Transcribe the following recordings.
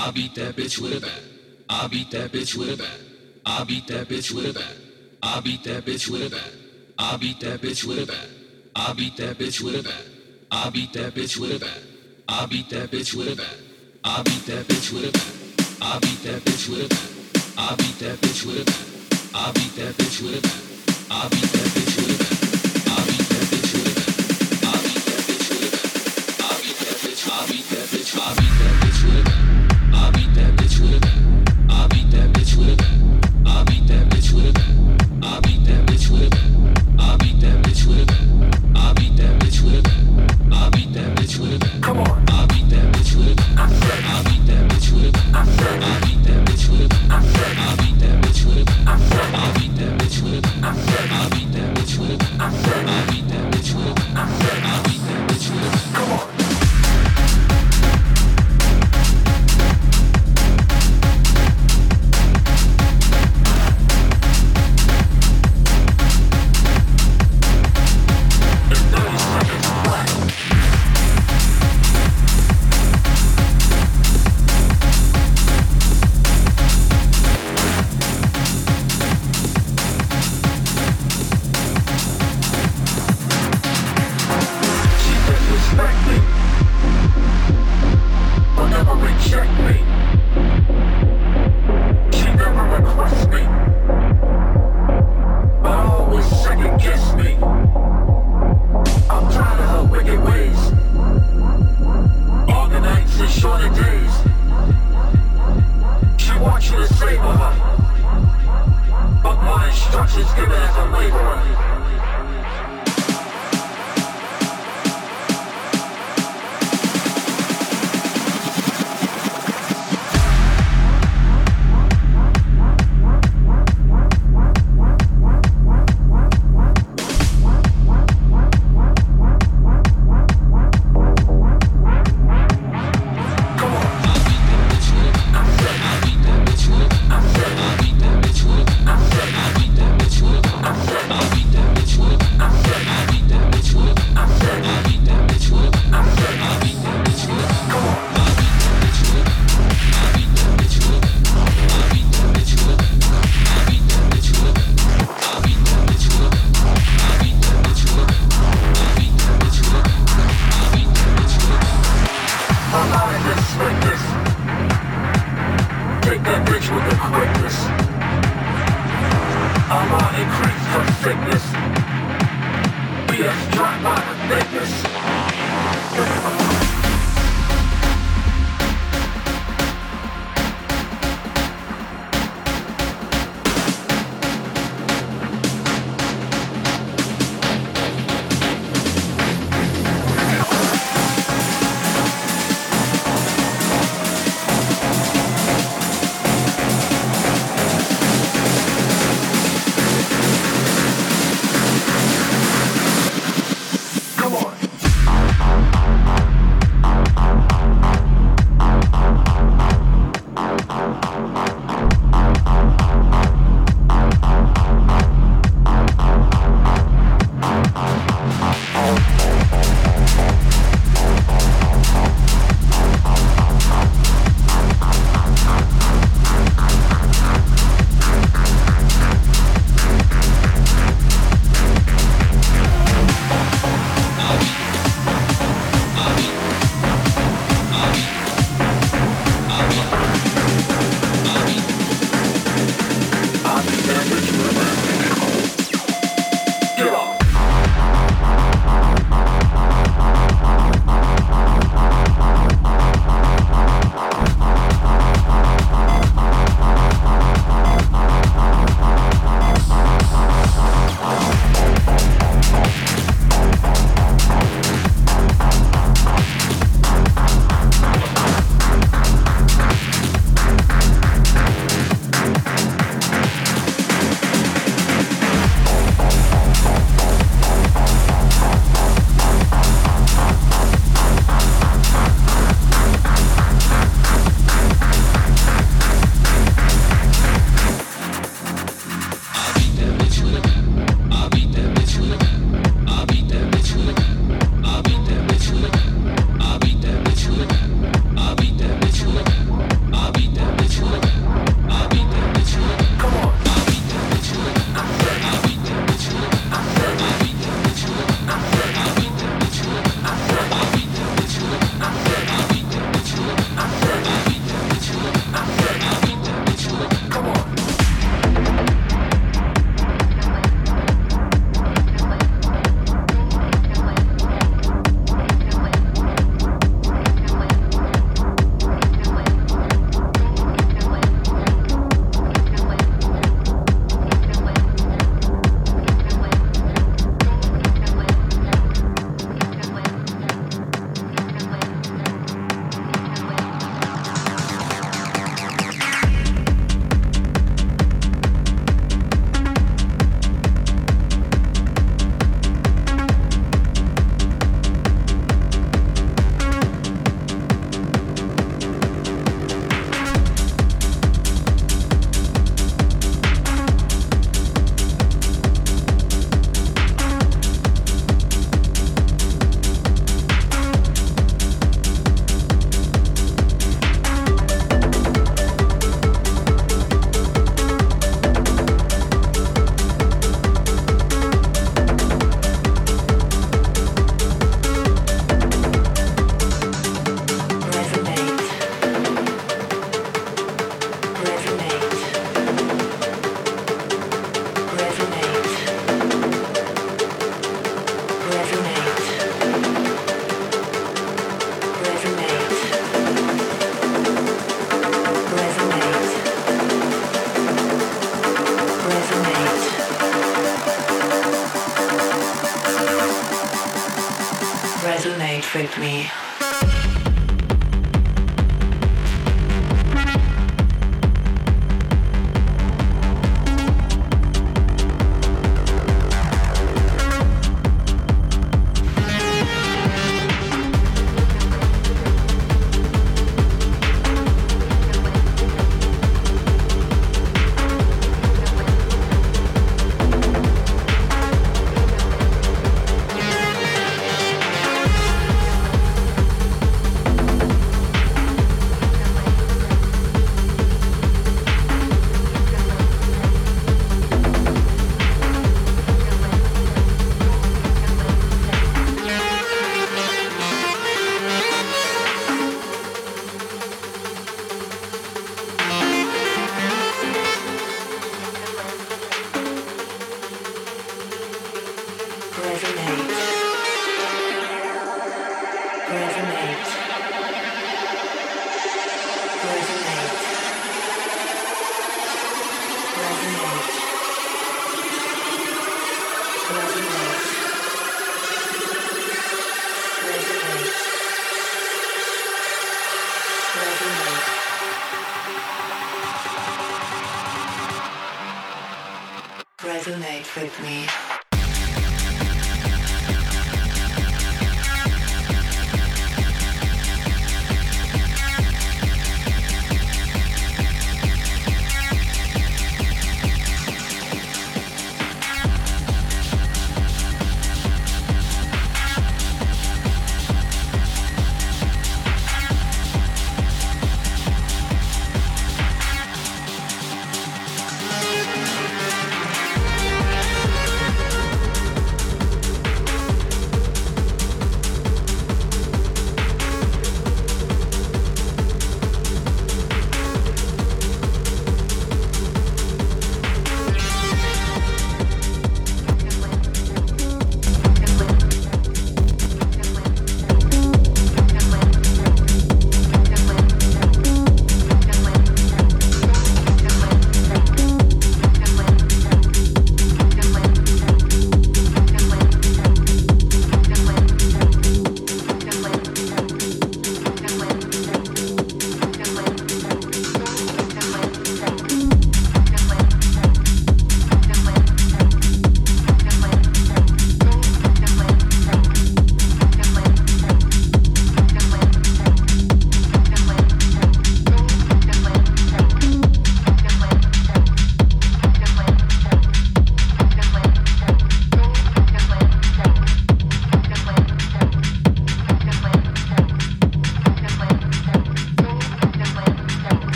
I beat that bitch with a bat. I beat that bitch with a bat. I beat that bitch with a bat. I beat that bitch with a bat. I beat that bitch with a bat. I beat that bitch with a bat. I beat that bitch with a bat. I beat that bitch with a bat. I beat that bitch with a bat. I beat that bitch with a bat. I beat that bitch with a bat. I beat that bitch with a bat. I beat that bitch I sickness.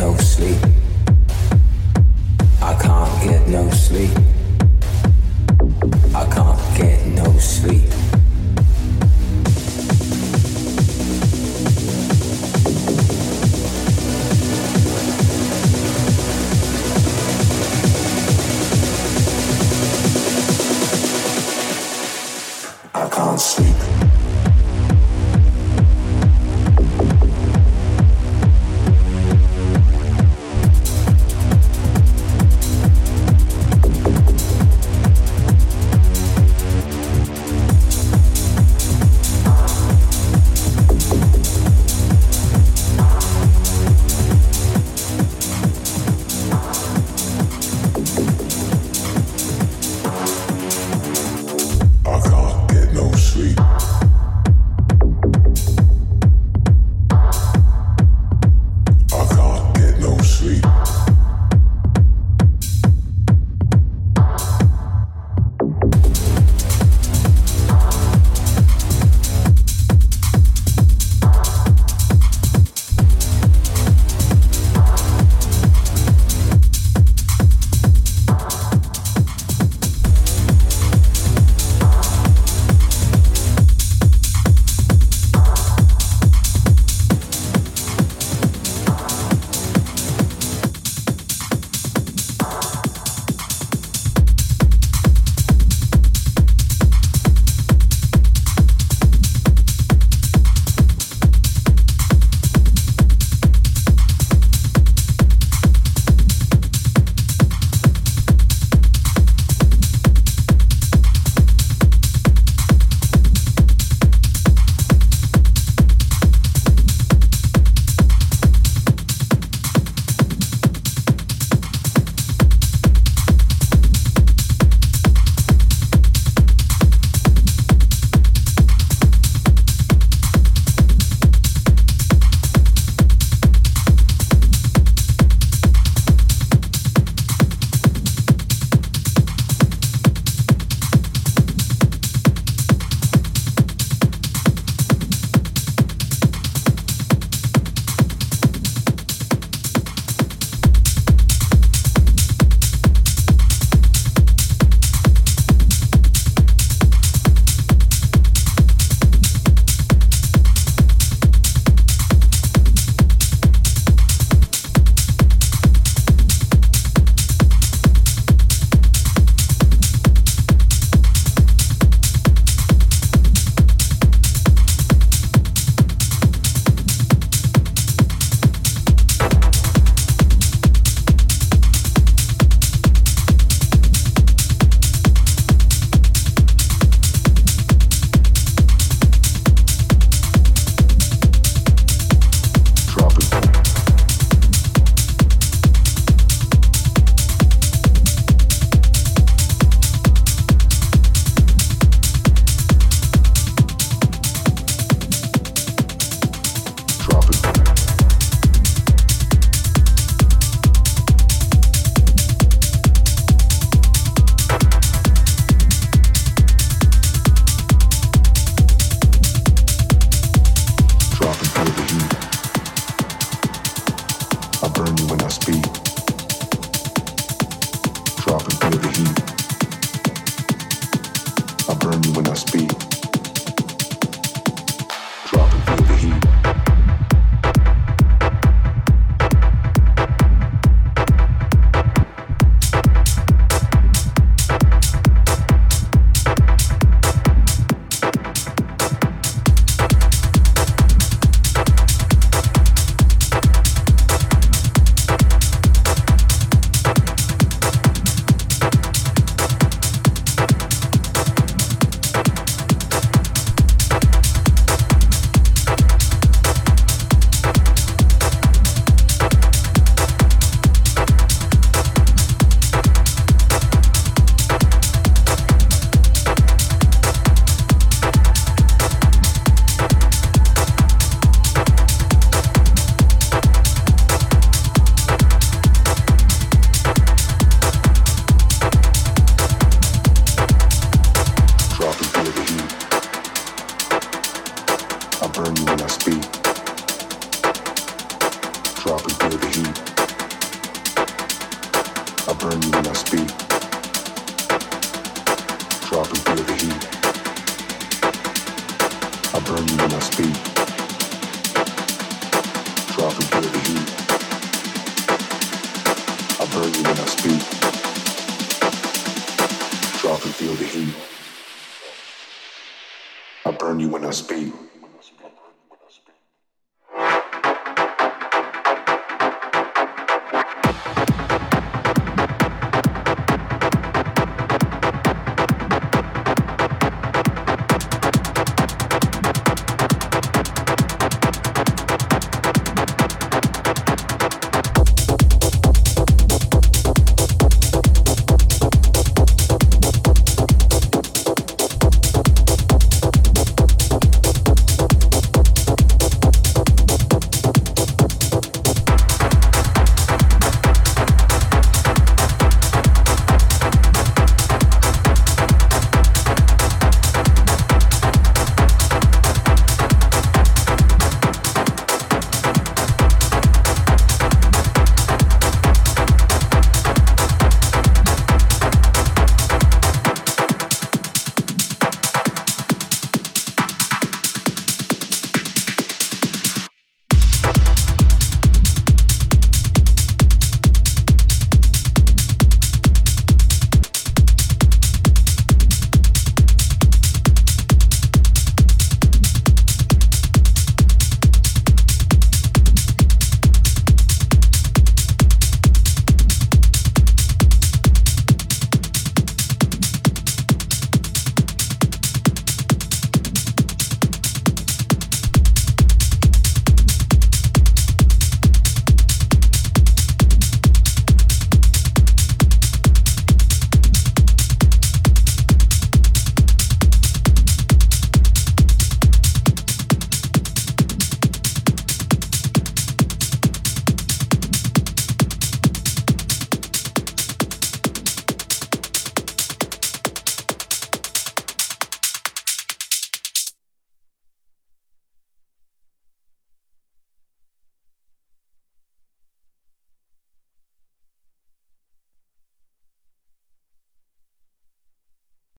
no sleep. I can't get no sleep. I can't get no sleep.